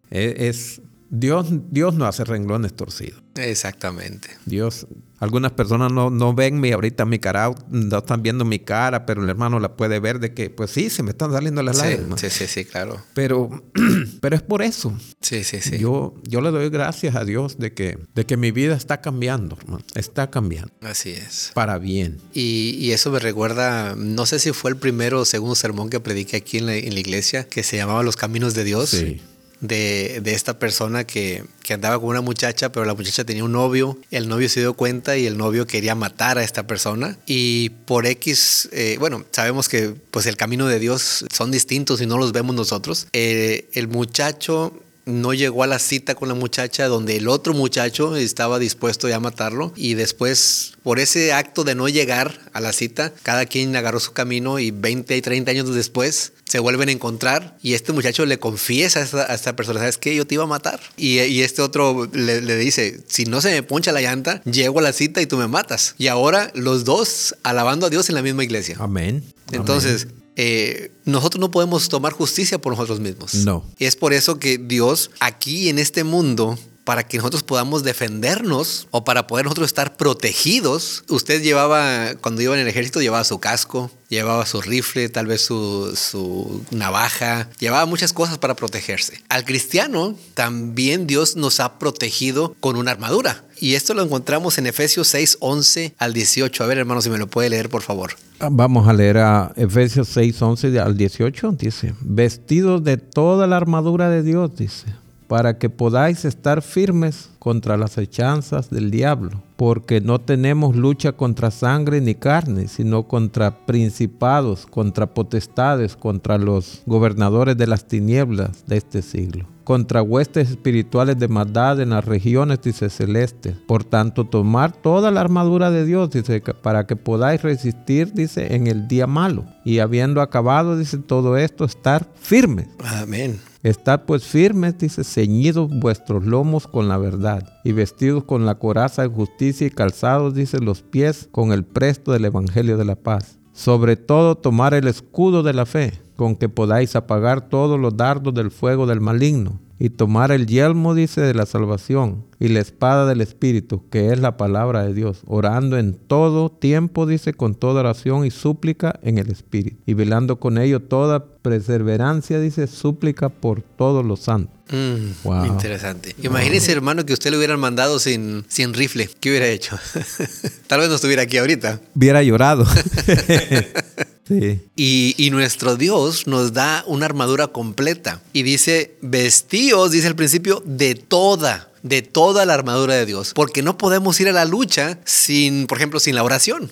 Es, es- Dios, Dios no hace renglones torcidos. Exactamente. Dios, algunas personas no, no ven mi, ahorita mi cara, no están viendo mi cara, pero el hermano la puede ver de que, pues sí, se me están saliendo las Sí, lágrimas. sí, sí, sí, claro. Pero, [CLEARS THROAT] pero es por eso. Sí, sí, sí. Yo, yo le doy gracias a Dios de que, de que mi vida está cambiando, hermano. Está cambiando. Así es. Para bien. Y, y eso me recuerda, no sé si fue el primero o segundo sermón que prediqué aquí en la, en la iglesia, que se llamaba Los Caminos de Dios. Sí. De, de esta persona que, que andaba con una muchacha, pero la muchacha tenía un novio. El novio se dio cuenta y el novio quería matar a esta persona. Y por X, eh, bueno, sabemos que pues el camino de Dios son distintos y no los vemos nosotros. Eh, el muchacho no llegó a la cita con la muchacha donde el otro muchacho estaba dispuesto ya a matarlo y después por ese acto de no llegar a la cita cada quien agarró su camino y 20 y 30 años después se vuelven a encontrar y este muchacho le confiesa a esta, a esta persona, ¿sabes qué? Yo te iba a matar. Y, y este otro le, le dice, si no se me poncha la llanta, llego a la cita y tú me matas. Y ahora los dos alabando a Dios en la misma iglesia. Amén. Entonces, eh, nosotros no podemos tomar justicia por nosotros mismos. No. Y es por eso que Dios aquí en este mundo, para que nosotros podamos defendernos o para poder nosotros estar protegidos, usted llevaba, cuando iba en el ejército, llevaba su casco, llevaba su rifle, tal vez su, su navaja, llevaba muchas cosas para protegerse. Al cristiano también Dios nos ha protegido con una armadura. Y esto lo encontramos en Efesios 6, 11 al 18. A ver, hermano, si me lo puede leer, por favor. Vamos a leer a Efesios 6, 11 al 18. Dice, vestidos de toda la armadura de Dios, dice, para que podáis estar firmes contra las hechanzas del diablo. Porque no tenemos lucha contra sangre ni carne, sino contra principados, contra potestades, contra los gobernadores de las tinieblas de este siglo contra huestes espirituales de maldad en las regiones, dice celestes. Por tanto, tomar toda la armadura de Dios, dice, para que podáis resistir, dice, en el día malo. Y habiendo acabado, dice, todo esto, estar firmes. Amén. Estad pues firmes, dice, ceñidos vuestros lomos con la verdad, y vestidos con la coraza de justicia y calzados, dice, los pies con el presto del Evangelio de la paz. Sobre todo tomar el escudo de la fe, con que podáis apagar todos los dardos del fuego del maligno, y tomar el yelmo, dice, de la salvación, y la espada del Espíritu, que es la palabra de Dios, orando en todo tiempo, dice, con toda oración y súplica en el Espíritu, y velando con ello toda perseverancia, dice, súplica por todos los santos. Mm, Wow. Interesante. Imagínese, hermano, que usted le hubieran mandado sin, sin rifle. ¿Qué hubiera hecho? [LAUGHS] Tal vez no estuviera aquí ahorita. Hubiera llorado. [LAUGHS] sí. Y, y nuestro Dios nos da una armadura completa. Y dice, vestíos, dice al principio, de toda de toda la armadura de Dios, porque no podemos ir a la lucha sin, por ejemplo, sin la oración,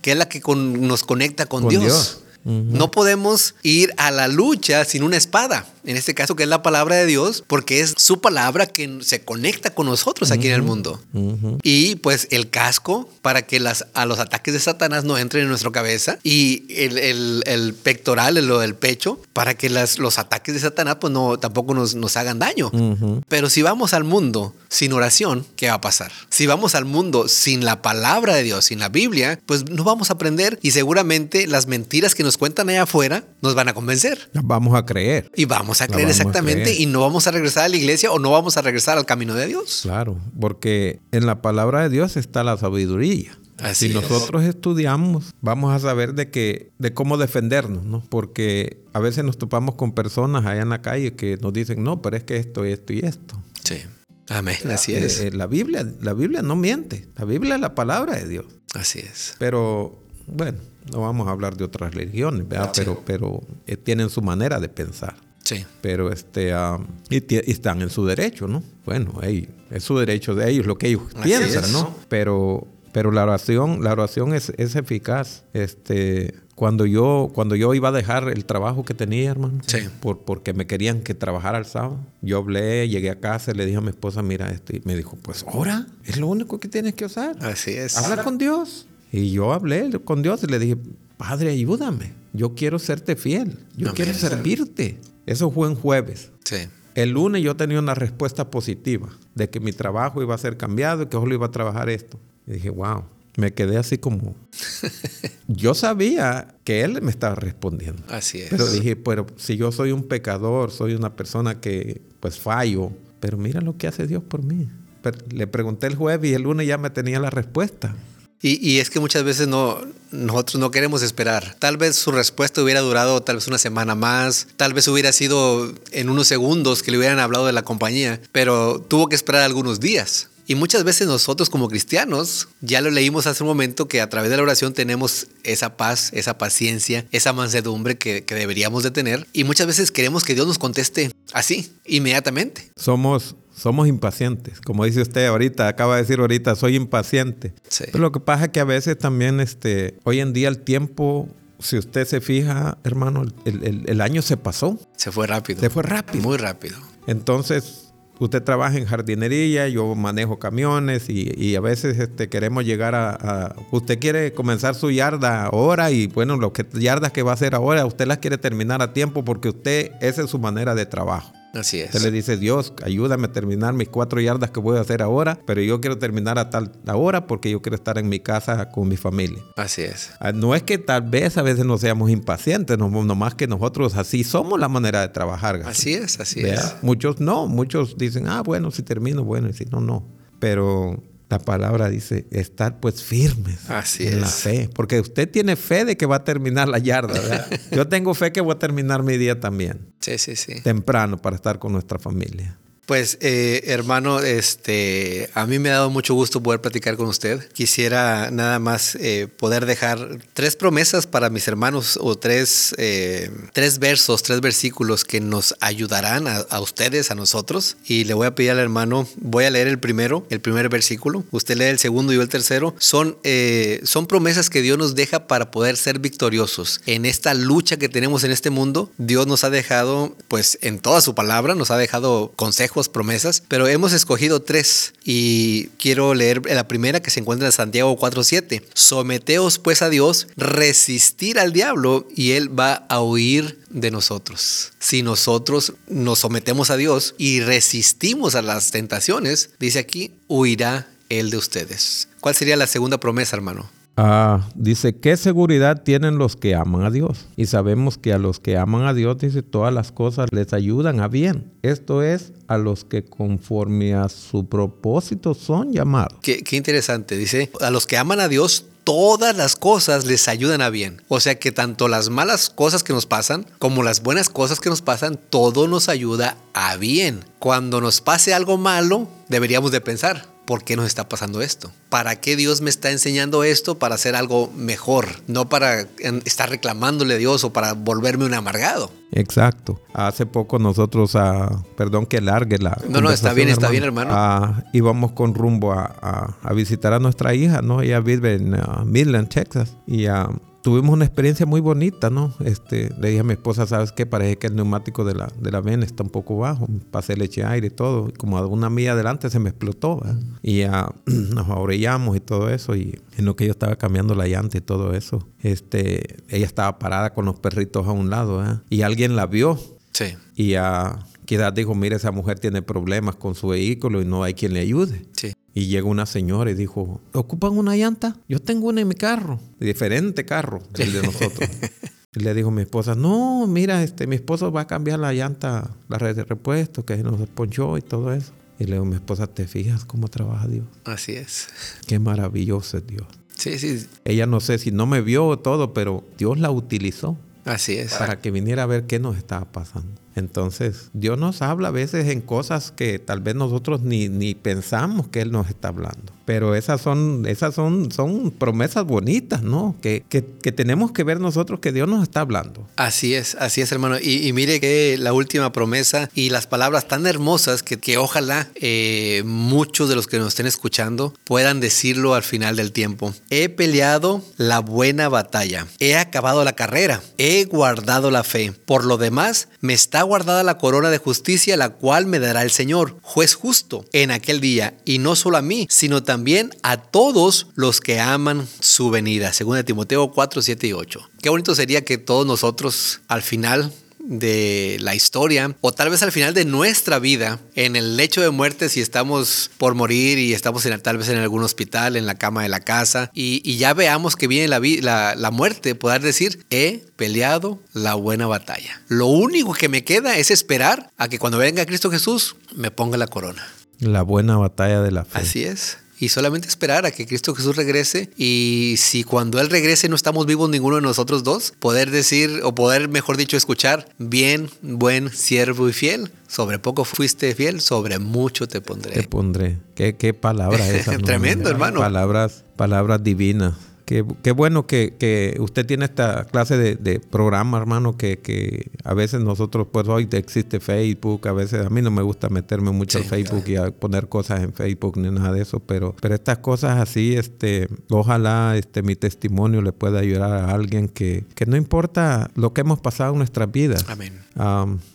que es la que con- nos conecta con, Con Dios. Dios. No podemos ir a la lucha sin una espada, en este caso que es la palabra de Dios, porque es su palabra que se conecta con nosotros aquí en el mundo. Y pues el casco para que las, a los ataques de Satanás no entren en nuestra cabeza. Y el, el- el pectoral, el- lo del pecho, para que las, los ataques de Satanás pues no, tampoco nos, nos hagan daño. Pero si vamos al mundo sin oración, ¿qué va a pasar? Si vamos al mundo sin la palabra de Dios, sin la Biblia, pues no vamos a aprender y seguramente las mentiras que nos cuentan allá afuera nos van a convencer. Vamos a creer. Y vamos vamos a creer exactamente y no vamos a regresar a la iglesia o no vamos a regresar al camino de Dios. Claro, porque en la palabra de Dios está la sabiduría. Si nosotros estudiamos, vamos a saber de que, de cómo defendernos, ¿no? Porque a veces nos topamos con personas allá en la calle que nos dicen, no, pero es que esto, esto y esto. Sí. Amén. Así es. Eh, la Biblia, la Biblia no miente. La Biblia es la palabra de Dios. Así es. Pero, bueno, no vamos a hablar de otras religiones, ¿verdad? Pero, pero eh, tienen su manera de pensar. Sí. Pero este, ah, y, están en su derecho, ¿no? Bueno, es su derecho de ellos, lo que ellos piensan, ¿no? Pero, pero la oración, la oración es, es eficaz. Este, cuando yo, cuando yo iba a dejar el trabajo que tenía, hermano, por, porque me querían que trabajara el sábado, yo hablé, llegué a casa, le dije a mi esposa, mira esto, y me dijo, pues ora, es lo único que tienes que usar. Así es. Habla con Dios. Y yo hablé con Dios y le dije, Padre, ayúdame, yo quiero serte fiel, yo quiero servirte. Eso fue en jueves. Sí. El lunes yo tenía una respuesta positiva de que mi trabajo iba a ser cambiado y que solo iba a trabajar esto. Y dije, wow, me quedé así como... [LAUGHS] yo sabía que él me estaba respondiendo. Así es. Pero dije, pero si yo soy un pecador, soy una persona que pues fallo, pero mira lo que hace Dios por mí. le pregunté el jueves y el lunes ya me tenía la respuesta. Y, y, es que muchas veces no, nosotros no queremos esperar. Tal vez su respuesta hubiera durado tal vez una semana más, tal vez hubiera sido en unos segundos que le hubieran hablado de la compañía, pero tuvo que esperar algunos días. Y muchas veces nosotros como cristianos, ya lo leímos hace un momento, que a través de la oración tenemos esa paz, esa paciencia, esa mansedumbre que, que deberíamos de tener. Y muchas veces queremos que Dios nos conteste así, inmediatamente. Somos somos impacientes. Como dice usted ahorita, acaba de decir ahorita, soy impaciente. Pero lo que pasa es que a veces también, este, hoy en día el tiempo, si usted se fija, hermano, el, el año se pasó. Se fue rápido. Se fue rápido. Muy rápido. Entonces, usted trabaja en jardinería, yo manejo camiones y, a veces este, queremos llegar a, Usted quiere comenzar su yarda ahora y bueno, que yardas que va a hacer ahora, usted las quiere terminar a tiempo porque usted, esa es su manera de trabajo. Así es. Usted le dice, Dios, ayúdame a terminar mis cuatro yardas que voy a hacer ahora, pero yo quiero terminar a tal hora porque yo quiero estar en mi casa con mi familia. Así es. Ah, no es que tal vez a veces no seamos impacientes, no, más que nosotros así somos la manera de trabajar. Así es, así es. Muchos no, muchos dicen, ah, bueno, si termino, bueno, y si no, no. Pero la palabra dice, estar pues firmes Así en la fe. Porque usted tiene fe de que va a terminar la yarda, ¿verdad? [LAUGHS] Yo tengo fe que voy a terminar mi día también. Sí, sí, sí. Temprano para estar con nuestra familia. Pues eh, hermano, este, a mí me ha dado mucho gusto poder platicar con usted. Quisiera nada más eh, poder dejar tres promesas para mis hermanos o tres, eh, tres versos, tres versículos que nos ayudarán a, ustedes, a nosotros. Y le voy a pedir al hermano, voy a leer el primero, el primer versículo. Usted lee el segundo y yo el tercero. Son, son promesas que Dios nos deja para poder ser victoriosos en esta lucha que tenemos en este mundo. Dios nos ha dejado, pues en toda su palabra, nos ha dejado consejos promesas, pero hemos escogido tres y quiero leer la primera que se encuentra en Santiago 4.7. Someteos pues a Dios, resistir al diablo y él va a huir de nosotros. Si nosotros nos sometemos a Dios y resistimos a las tentaciones, dice aquí, huirá él de ustedes. ¿Cuál sería la segunda promesa, hermano? Ah, dice, ¿qué seguridad tienen los que aman a Dios? Y sabemos que a los que aman a Dios, dice, todas las cosas les ayudan a bien. Esto es, a los que conforme a su propósito son llamados. Qué, qué interesante, dice, a los que aman a Dios, todas las cosas les ayudan a bien. O sea que tanto las malas cosas que nos pasan como las buenas cosas que nos pasan, todo nos ayuda a bien. Cuando nos pase algo malo, deberíamos de pensar, ¿por qué nos está pasando esto? ¿Para qué Dios me está enseñando esto? Para hacer algo mejor, no para estar reclamándole a Dios o para volverme un amargado. Exacto. Hace poco nosotros, uh, perdón que largue la... No, no, está bien, está bien, hermano. Uh, íbamos con rumbo a, a, visitar a nuestra hija, ¿no? Ella vive en uh, Midland, Texas. Y tuvimos una experiencia muy bonita, ¿no? Este, le dije a mi esposa, ¿sabes qué? Parece que el neumático de la, de la ven está un poco bajo. Pasé leche aire y todo. Y como a una milla adelante se me explotó. Y ya [CLEARS THROAT] nos abrillamos y todo eso. Y en lo que yo estaba cambiando la llanta y todo eso, este, ella estaba parada con los perritos a un lado. Y alguien la vio. Sí. Y a Quizás dijo, mire, esa mujer tiene problemas con su vehículo y no hay quien le ayude. Sí. Y llegó una señora y dijo, ¿ocupan una llanta? Yo tengo una en mi carro, diferente carro del de nosotros. [LAUGHS] Y le dijo mi esposa, no, mira, este, mi esposo va a cambiar la llanta, la red de repuesto, que nos ponchó y todo eso. Y le digo, mi esposa, ¿te fijas cómo trabaja Dios? Así es. Qué maravilloso es Dios. Sí, sí. Ella no sé si no me vio todo, pero Dios la utilizó. Así es. Para que viniera a ver qué nos estaba pasando. Entonces, Dios nos habla a veces en cosas que tal vez nosotros ni, ni pensamos que Él nos está hablando pero esas son, esas son, son promesas bonitas, ¿no? Que, que, tenemos que ver nosotros que Dios nos está hablando. Así es, así es, hermano. Y, mire que la última promesa y las palabras tan hermosas que, que ojalá eh, muchos de los que nos estén escuchando puedan decirlo al final del tiempo. He peleado la buena batalla, he acabado la carrera, he guardado la fe. Por lo demás, me está guardada la corona de justicia, la cual me dará el Señor, juez justo, en aquel día, y no solo a mí, sino también también a todos los que aman su venida. Según Timoteo 4, 7 y 8. Qué bonito sería que todos nosotros al final de la historia o tal vez al final de nuestra vida en el lecho de muerte si estamos por morir y estamos en, tal vez en algún hospital en la cama de la casa y, ya veamos que viene la, la, la muerte poder decir he peleado la buena batalla lo único que me queda es esperar a que cuando venga Cristo Jesús me ponga la corona la buena batalla de la fe así es y solamente esperar a que Cristo Jesús regrese y si cuando Él regrese no estamos vivos ninguno de nosotros dos, poder decir o poder, mejor dicho, escuchar, bien, buen, siervo y fiel. Sobre poco fuiste fiel, sobre mucho te pondré. Te pondré. Qué, qué palabra esa. [LAUGHS] Tremendo, hermano. Palabras, palabras divinas. Qué, bueno que, usted tiene esta clase de, programa, hermano, que, a veces nosotros, pues hoy existe Facebook, a veces a mí no me gusta meterme mucho en Facebook y a poner cosas en Facebook ni nada de eso, pero, pero estas cosas así, este, ojalá este, mi testimonio le pueda ayudar a alguien que, que no importa lo que hemos pasado en nuestras vidas. Amén.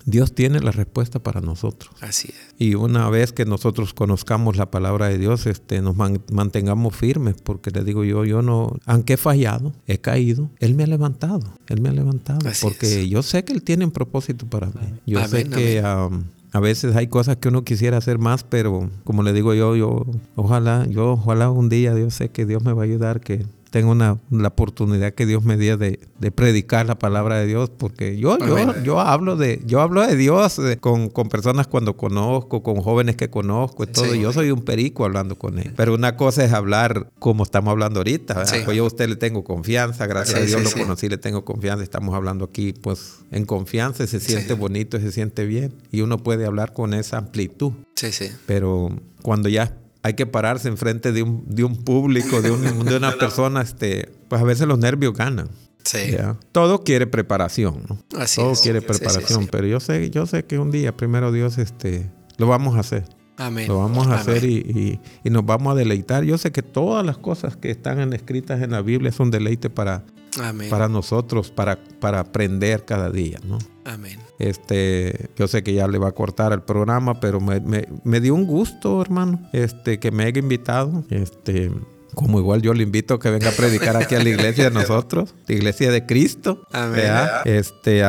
Dios tiene la respuesta para nosotros. Así es. Y una vez que nosotros conozcamos la palabra de Dios, este, nos mantengamos firmes, porque le digo yo, yo no, aunque he fallado, he caído, Él me ha levantado, Él me ha levantado, porque yo sé que Él tiene un propósito para mí. Yo sé que a veces hay cosas que uno quisiera hacer más, pero como le digo yo, yo ojalá, yo ojalá un día, Dios sé que Dios me va a ayudar, que tengo una, la oportunidad que Dios me dio de, predicar la palabra de Dios, porque yo, yo, yo hablo de, yo hablo de Dios eh, con, personas cuando conozco, con jóvenes que conozco y todo. Yo soy un perico hablando con ellos. Pero una cosa es hablar como estamos hablando ahorita. Pues yo a usted le tengo confianza, gracias a Dios lo conocí, le tengo confianza. Estamos hablando aquí, pues, en confianza, se siente bonito, se siente bien. Y uno puede hablar con esa amplitud. Sí, sí. Pero cuando ya hay que pararse enfrente de un, de un público, de, de una [LAUGHS] persona, este, pues a veces los nervios ganan. Sí. Todo quiere preparación, ¿no? Así Todo quiere preparación, pero yo sé, yo sé que un día, primero Dios, este, lo vamos a hacer. Amén. Lo vamos a hacer y, y, nos vamos a deleitar. Yo sé que todas las cosas que están escritas en la Biblia son deleite para, para nosotros, para, para aprender cada día, ¿no? Amén. Este, yo sé que ya le va a cortar el programa, pero me, me, dio un gusto, hermano, este, que me haya invitado. Este, como igual yo le invito a que venga a predicar aquí a la iglesia de nosotros, la iglesia de Cristo. Amén. Este,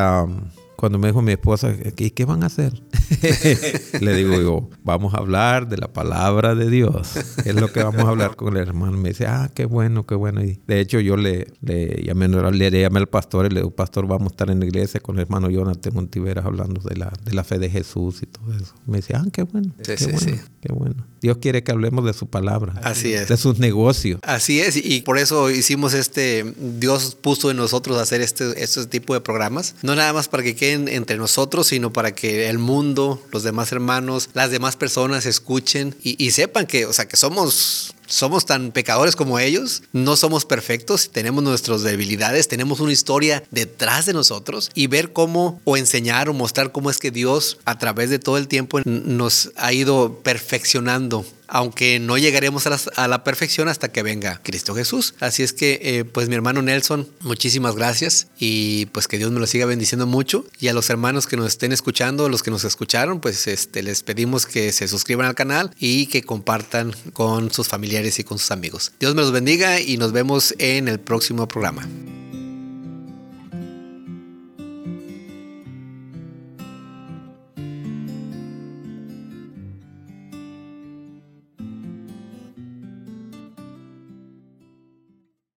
cuando me dijo mi esposa, ¿y qué van a hacer? [LAUGHS] le digo yo, vamos a hablar de la palabra de Dios. Es lo que vamos a hablar con el hermano. Me dice, ah, qué bueno, qué bueno. Y de hecho yo le, le, llamé, le llamé al pastor y le digo, pastor, vamos a estar en la iglesia con el hermano Jonathan Montiveras hablando de la, de la fe de Jesús y todo eso. Me dice, ah, qué bueno. qué bueno, qué bueno. Dios quiere que hablemos de su palabra. Así es. De sus negocios. Así es. Y por eso hicimos este, Dios puso en nosotros hacer este, este tipo de programas. No nada más para que queden entre nosotros, sino para que el mundo, los demás hermanos, las demás personas escuchen y, sepan que, o sea, que somos somos tan pecadores como ellos, no somos perfectos, tenemos nuestras debilidades, tenemos una historia detrás de nosotros y ver cómo o enseñar o mostrar cómo es que Dios a través de todo el tiempo nos ha ido perfeccionando aunque no llegaremos a la, perfección hasta que venga Cristo Jesús. Así es que, eh, pues mi hermano Nelson, muchísimas gracias y pues que Dios me lo siga bendiciendo mucho. Y a los hermanos que nos estén escuchando, los que nos escucharon, pues este, les pedimos que se suscriban al canal y que compartan con sus familiares y con sus amigos. Dios me los bendiga y nos vemos en el próximo programa.